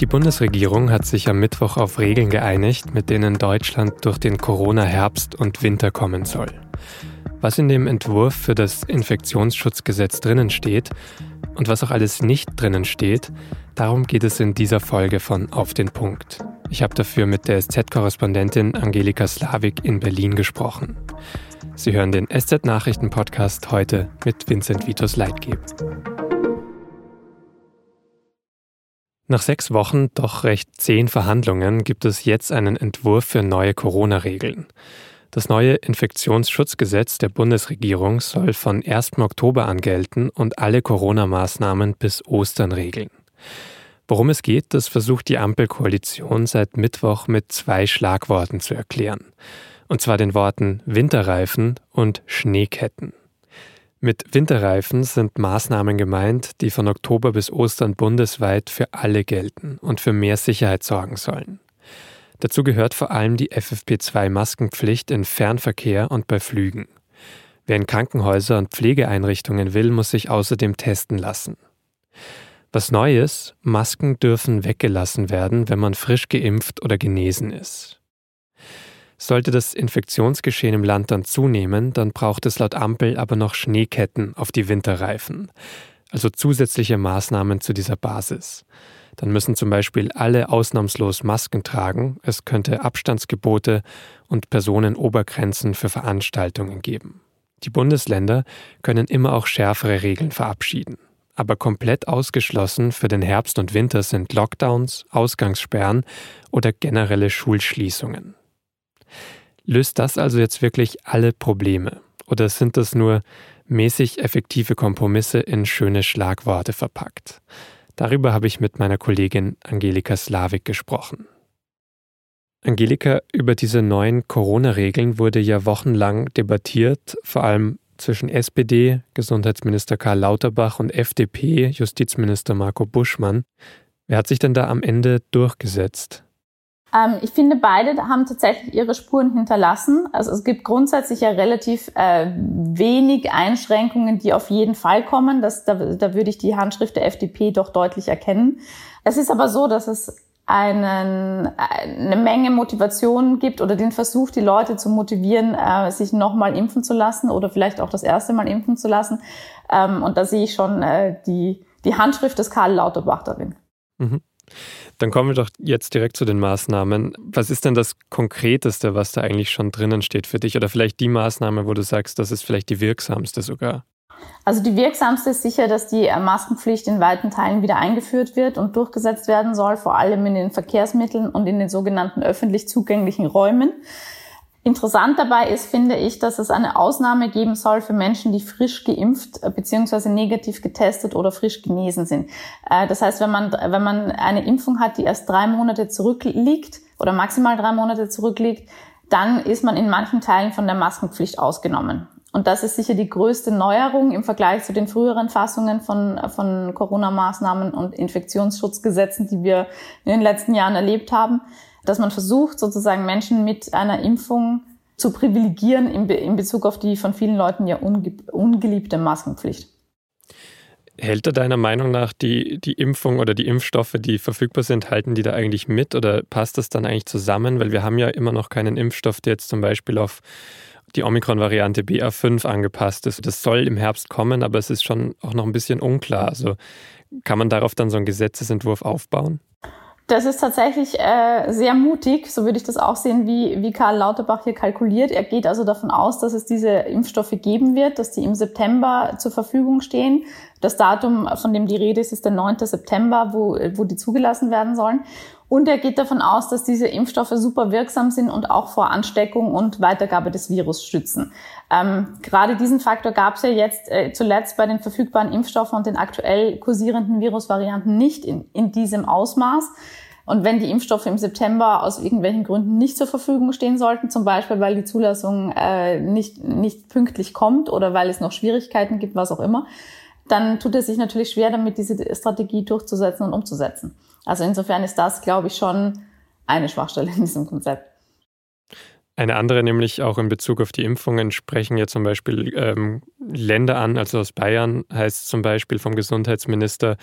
Die Bundesregierung hat sich am Mittwoch auf Regeln geeinigt, mit denen Deutschland durch den Corona-Herbst und Winter kommen soll. Was in dem Entwurf für das Infektionsschutzgesetz drinnen steht und was auch alles nicht drinnen steht, darum geht es in dieser Folge von Auf den Punkt. Ich habe dafür mit der SZ-Korrespondentin Angelika Slavik in Berlin gesprochen. Sie hören den SZ-Nachrichten-Podcast heute mit Vincent Vitus Leitgeb. Nach sechs Wochen, doch recht zehn Verhandlungen gibt es jetzt einen Entwurf für neue Corona-Regeln. Das neue Infektionsschutzgesetz der Bundesregierung soll von 1. Oktober an gelten und alle Corona-Maßnahmen bis Ostern regeln. Worum es geht, das versucht die Ampelkoalition seit Mittwoch mit zwei Schlagworten zu erklären. Und zwar den Worten Winterreifen und Schneeketten. Mit Winterreifen sind Maßnahmen gemeint, die von Oktober bis Ostern bundesweit für alle gelten und für mehr Sicherheit sorgen sollen. Dazu gehört vor allem die FFP2-Maskenpflicht in Fernverkehr und bei Flügen. Wer in Krankenhäuser und Pflegeeinrichtungen will, muss sich außerdem testen lassen. Was neu ist, Masken dürfen weggelassen werden, wenn man frisch geimpft oder genesen ist. Sollte das Infektionsgeschehen im Land dann zunehmen, dann braucht es laut Ampel aber noch Schneeketten auf die Winterreifen, also zusätzliche Maßnahmen zu dieser Basis. Dann müssen zum Beispiel alle ausnahmslos Masken tragen, es könnte Abstandsgebote und Personenobergrenzen für Veranstaltungen geben. Die Bundesländer können immer auch schärfere Regeln verabschieden. Aber komplett ausgeschlossen für den Herbst und Winter sind Lockdowns, Ausgangssperren oder generelle Schulschließungen. Löst das also jetzt wirklich alle Probleme? Oder sind das nur mäßig effektive Kompromisse in schöne Schlagworte verpackt? Darüber habe ich mit meiner Kollegin Angelika Slavik gesprochen. Angelika, über diese neuen Corona-Regeln wurde ja wochenlang debattiert, vor allem zwischen SPD, Gesundheitsminister Karl Lauterbach und FDP, Justizminister Marco Buschmann. Wer hat sich denn da am Ende durchgesetzt? Ähm, ich finde, beide haben tatsächlich ihre Spuren hinterlassen. Also es gibt grundsätzlich ja relativ äh, wenig Einschränkungen, die auf jeden Fall kommen. Das, da, da würde ich die Handschrift der FDP doch deutlich erkennen. Es ist aber so, dass es einen, eine Menge Motivation gibt oder den Versuch, die Leute zu motivieren, äh, sich nochmal impfen zu lassen oder vielleicht auch das erste Mal impfen zu lassen. Ähm, und da sehe ich schon äh, die, die Handschrift des Karl Lauterbach darin. Mhm. Dann kommen wir doch jetzt direkt zu den Maßnahmen. Was ist denn das Konkreteste, was da eigentlich schon drinnen steht für dich? Oder vielleicht die Maßnahme, wo du sagst, das ist vielleicht die wirksamste sogar? Also die wirksamste ist sicher, dass die Maskenpflicht in weiten Teilen wieder eingeführt wird und durchgesetzt werden soll, vor allem in den Verkehrsmitteln und in den sogenannten öffentlich zugänglichen Räumen. Interessant dabei ist, finde ich, dass es eine Ausnahme geben soll für Menschen, die frisch geimpft äh, bzw. negativ getestet oder frisch genesen sind. Äh, das heißt, wenn man, wenn man eine Impfung hat, die erst drei Monate zurückliegt oder maximal drei Monate zurückliegt, dann ist man in manchen Teilen von der Maskenpflicht ausgenommen. Und das ist sicher die größte Neuerung im Vergleich zu den früheren Fassungen von, von Corona-Maßnahmen und Infektionsschutzgesetzen, die wir in den letzten Jahren erlebt haben dass man versucht, sozusagen Menschen mit einer Impfung zu privilegieren in, Be in Bezug auf die von vielen Leuten ja unge ungeliebte Maskenpflicht. Hält da deiner Meinung nach die, die Impfung oder die Impfstoffe, die verfügbar sind, halten die da eigentlich mit oder passt das dann eigentlich zusammen? Weil wir haben ja immer noch keinen Impfstoff, der jetzt zum Beispiel auf die Omikron-Variante BA5 angepasst ist. Das soll im Herbst kommen, aber es ist schon auch noch ein bisschen unklar. Also kann man darauf dann so einen Gesetzesentwurf aufbauen? Das ist tatsächlich äh, sehr mutig, so würde ich das auch sehen, wie, wie Karl Lauterbach hier kalkuliert. Er geht also davon aus, dass es diese Impfstoffe geben wird, dass die im September zur Verfügung stehen. Das Datum, von dem die Rede ist, ist der 9. September, wo, wo die zugelassen werden sollen. Und er geht davon aus, dass diese Impfstoffe super wirksam sind und auch vor Ansteckung und Weitergabe des Virus schützen. Ähm, gerade diesen Faktor gab es ja jetzt äh, zuletzt bei den verfügbaren Impfstoffen und den aktuell kursierenden Virusvarianten nicht in, in diesem Ausmaß. Und wenn die Impfstoffe im September aus irgendwelchen Gründen nicht zur Verfügung stehen sollten, zum Beispiel weil die Zulassung äh, nicht, nicht pünktlich kommt oder weil es noch Schwierigkeiten gibt, was auch immer, dann tut es sich natürlich schwer damit, diese Strategie durchzusetzen und umzusetzen. Also insofern ist das, glaube ich, schon eine Schwachstelle in diesem Konzept. Eine andere, nämlich auch in Bezug auf die Impfungen, sprechen ja zum Beispiel ähm, Länder an, also aus Bayern heißt zum Beispiel vom Gesundheitsminister,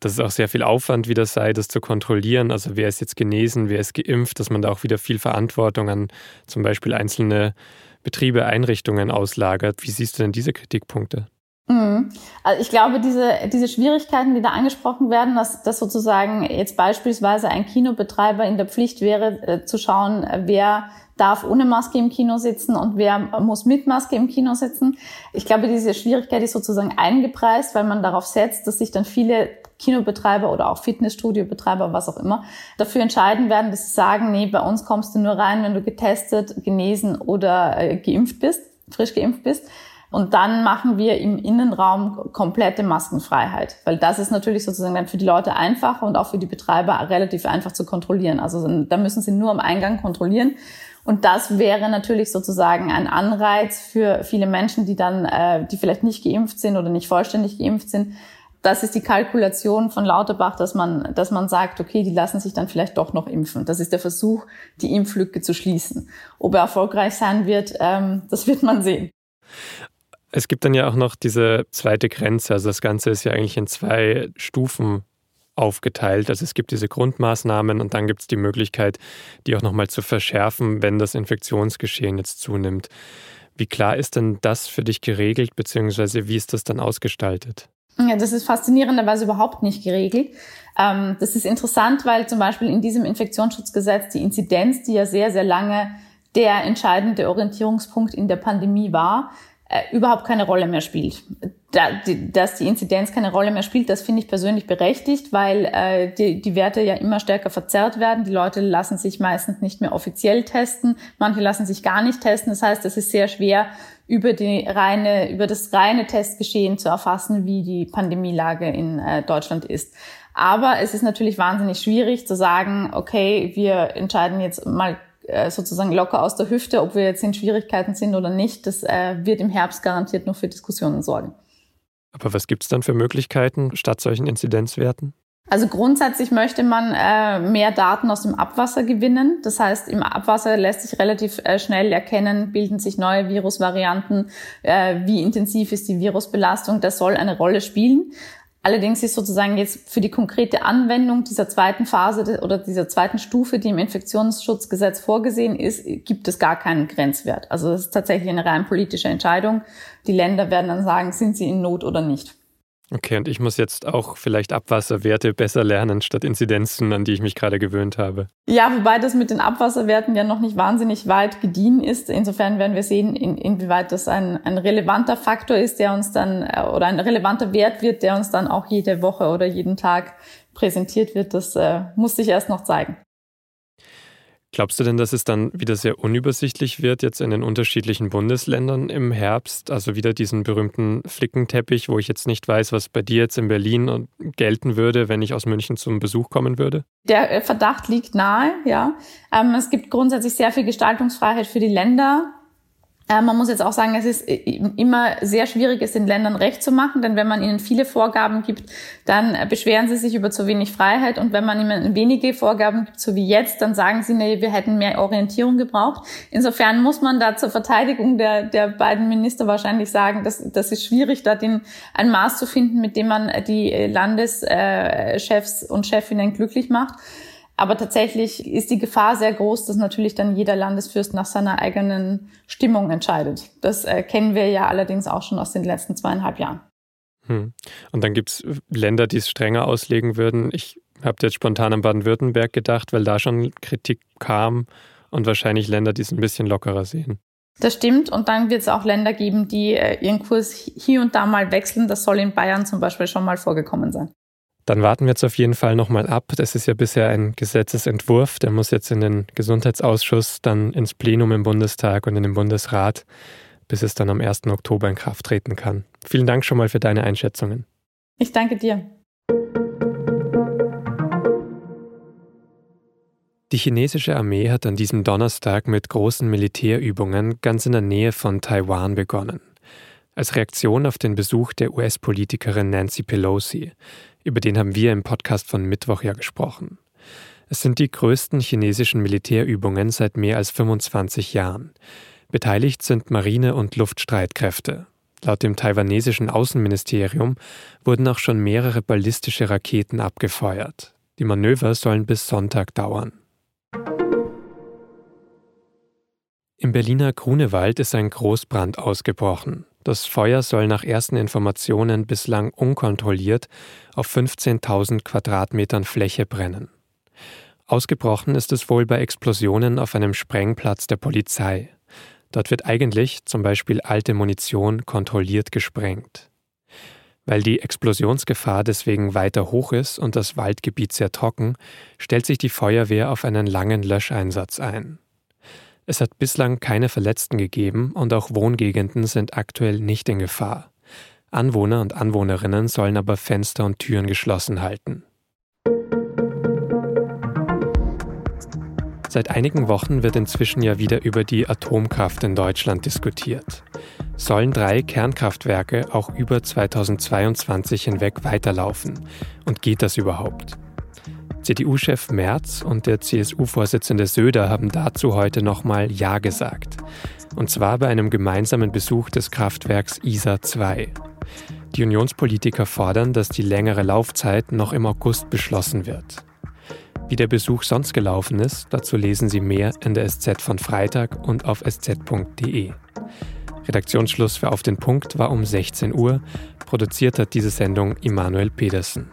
dass es auch sehr viel Aufwand wieder sei, das zu kontrollieren. Also wer ist jetzt genesen, wer ist geimpft, dass man da auch wieder viel Verantwortung an zum Beispiel einzelne Betriebe, Einrichtungen auslagert. Wie siehst du denn diese Kritikpunkte? Mhm. Also ich glaube, diese, diese Schwierigkeiten, die da angesprochen werden, dass, dass sozusagen jetzt beispielsweise ein Kinobetreiber in der Pflicht wäre, äh, zu schauen, wer darf ohne Maske im Kino sitzen und wer muss mit Maske im Kino sitzen. Ich glaube, diese Schwierigkeit ist sozusagen eingepreist, weil man darauf setzt, dass sich dann viele Kinobetreiber oder auch Fitnessstudiobetreiber, was auch immer, dafür entscheiden werden, dass sie sagen, nee, bei uns kommst du nur rein, wenn du getestet, genesen oder äh, geimpft bist, frisch geimpft bist. Und dann machen wir im Innenraum komplette Maskenfreiheit, weil das ist natürlich sozusagen dann für die Leute einfacher und auch für die Betreiber relativ einfach zu kontrollieren. Also da müssen sie nur am Eingang kontrollieren und das wäre natürlich sozusagen ein Anreiz für viele Menschen, die dann, äh, die vielleicht nicht geimpft sind oder nicht vollständig geimpft sind. Das ist die Kalkulation von Lauterbach, dass man, dass man sagt, okay, die lassen sich dann vielleicht doch noch impfen. Das ist der Versuch, die Impflücke zu schließen. Ob er erfolgreich sein wird, ähm, das wird man sehen. Es gibt dann ja auch noch diese zweite Grenze. Also das Ganze ist ja eigentlich in zwei Stufen aufgeteilt. Also es gibt diese Grundmaßnahmen und dann gibt es die Möglichkeit, die auch nochmal zu verschärfen, wenn das Infektionsgeschehen jetzt zunimmt. Wie klar ist denn das für dich geregelt, beziehungsweise wie ist das dann ausgestaltet? Ja, das ist faszinierenderweise überhaupt nicht geregelt. Ähm, das ist interessant, weil zum Beispiel in diesem Infektionsschutzgesetz die Inzidenz, die ja sehr, sehr lange der entscheidende Orientierungspunkt in der Pandemie war, äh, überhaupt keine Rolle mehr spielt. Da, die, dass die Inzidenz keine Rolle mehr spielt, das finde ich persönlich berechtigt, weil äh, die, die Werte ja immer stärker verzerrt werden. Die Leute lassen sich meistens nicht mehr offiziell testen, manche lassen sich gar nicht testen. Das heißt, es ist sehr schwer, über die reine, über das reine Testgeschehen zu erfassen, wie die Pandemielage in äh, Deutschland ist. Aber es ist natürlich wahnsinnig schwierig zu sagen, okay, wir entscheiden jetzt mal äh, sozusagen locker aus der Hüfte, ob wir jetzt in Schwierigkeiten sind oder nicht. Das äh, wird im Herbst garantiert noch für Diskussionen sorgen. Aber was gibt es dann für Möglichkeiten statt solchen Inzidenzwerten? Also grundsätzlich möchte man äh, mehr Daten aus dem Abwasser gewinnen. Das heißt, im Abwasser lässt sich relativ äh, schnell erkennen, bilden sich neue Virusvarianten, äh, wie intensiv ist die Virusbelastung. Das soll eine Rolle spielen. Allerdings ist sozusagen jetzt für die konkrete Anwendung dieser zweiten Phase oder dieser zweiten Stufe, die im Infektionsschutzgesetz vorgesehen ist, gibt es gar keinen Grenzwert. Also das ist tatsächlich eine rein politische Entscheidung. Die Länder werden dann sagen, sind sie in Not oder nicht. Okay, und ich muss jetzt auch vielleicht Abwasserwerte besser lernen statt Inzidenzen, an die ich mich gerade gewöhnt habe. Ja, wobei das mit den Abwasserwerten ja noch nicht wahnsinnig weit gediehen ist. Insofern werden wir sehen, in, inwieweit das ein, ein relevanter Faktor ist, der uns dann, äh, oder ein relevanter Wert wird, der uns dann auch jede Woche oder jeden Tag präsentiert wird. Das äh, muss sich erst noch zeigen. Glaubst du denn, dass es dann wieder sehr unübersichtlich wird jetzt in den unterschiedlichen Bundesländern im Herbst? Also wieder diesen berühmten Flickenteppich, wo ich jetzt nicht weiß, was bei dir jetzt in Berlin gelten würde, wenn ich aus München zum Besuch kommen würde? Der äh, Verdacht liegt nahe, ja. Ähm, es gibt grundsätzlich sehr viel Gestaltungsfreiheit für die Länder. Äh, man muss jetzt auch sagen, es ist äh, immer sehr schwierig, es den Ländern recht zu machen, denn wenn man ihnen viele Vorgaben gibt, dann äh, beschweren sie sich über zu wenig Freiheit und wenn man ihnen wenige Vorgaben gibt, so wie jetzt, dann sagen sie, nee, wir hätten mehr Orientierung gebraucht. Insofern muss man da zur Verteidigung der, der beiden Minister wahrscheinlich sagen, dass das ist schwierig, da den, ein Maß zu finden, mit dem man die Landeschefs und Chefinnen glücklich macht. Aber tatsächlich ist die Gefahr sehr groß, dass natürlich dann jeder Landesfürst nach seiner eigenen Stimmung entscheidet. Das äh, kennen wir ja allerdings auch schon aus den letzten zweieinhalb Jahren. Hm. Und dann gibt es Länder, die es strenger auslegen würden. Ich habe jetzt spontan an Baden-Württemberg gedacht, weil da schon Kritik kam und wahrscheinlich Länder, die es ein bisschen lockerer sehen. Das stimmt. Und dann wird es auch Länder geben, die äh, ihren Kurs hier und da mal wechseln. Das soll in Bayern zum Beispiel schon mal vorgekommen sein. Dann warten wir jetzt auf jeden Fall nochmal ab. Das ist ja bisher ein Gesetzesentwurf. Der muss jetzt in den Gesundheitsausschuss, dann ins Plenum im Bundestag und in den Bundesrat, bis es dann am 1. Oktober in Kraft treten kann. Vielen Dank schon mal für deine Einschätzungen. Ich danke dir. Die chinesische Armee hat an diesem Donnerstag mit großen Militärübungen ganz in der Nähe von Taiwan begonnen. Als Reaktion auf den Besuch der US-Politikerin Nancy Pelosi. Über den haben wir im Podcast von Mittwoch ja gesprochen. Es sind die größten chinesischen Militärübungen seit mehr als 25 Jahren. Beteiligt sind Marine- und Luftstreitkräfte. Laut dem taiwanesischen Außenministerium wurden auch schon mehrere ballistische Raketen abgefeuert. Die Manöver sollen bis Sonntag dauern. Im Berliner Grunewald ist ein Großbrand ausgebrochen. Das Feuer soll nach ersten Informationen bislang unkontrolliert auf 15.000 Quadratmetern Fläche brennen. Ausgebrochen ist es wohl bei Explosionen auf einem Sprengplatz der Polizei. Dort wird eigentlich zum Beispiel alte Munition kontrolliert gesprengt. Weil die Explosionsgefahr deswegen weiter hoch ist und das Waldgebiet sehr trocken, stellt sich die Feuerwehr auf einen langen Löscheinsatz ein. Es hat bislang keine Verletzten gegeben und auch Wohngegenden sind aktuell nicht in Gefahr. Anwohner und Anwohnerinnen sollen aber Fenster und Türen geschlossen halten. Seit einigen Wochen wird inzwischen ja wieder über die Atomkraft in Deutschland diskutiert. Sollen drei Kernkraftwerke auch über 2022 hinweg weiterlaufen? Und geht das überhaupt? CDU-Chef Merz und der CSU-Vorsitzende Söder haben dazu heute nochmal Ja gesagt. Und zwar bei einem gemeinsamen Besuch des Kraftwerks ISA 2. Die Unionspolitiker fordern, dass die längere Laufzeit noch im August beschlossen wird. Wie der Besuch sonst gelaufen ist, dazu lesen Sie mehr in der SZ von Freitag und auf sz.de. Redaktionsschluss für Auf den Punkt war um 16 Uhr. Produziert hat diese Sendung Immanuel Pedersen.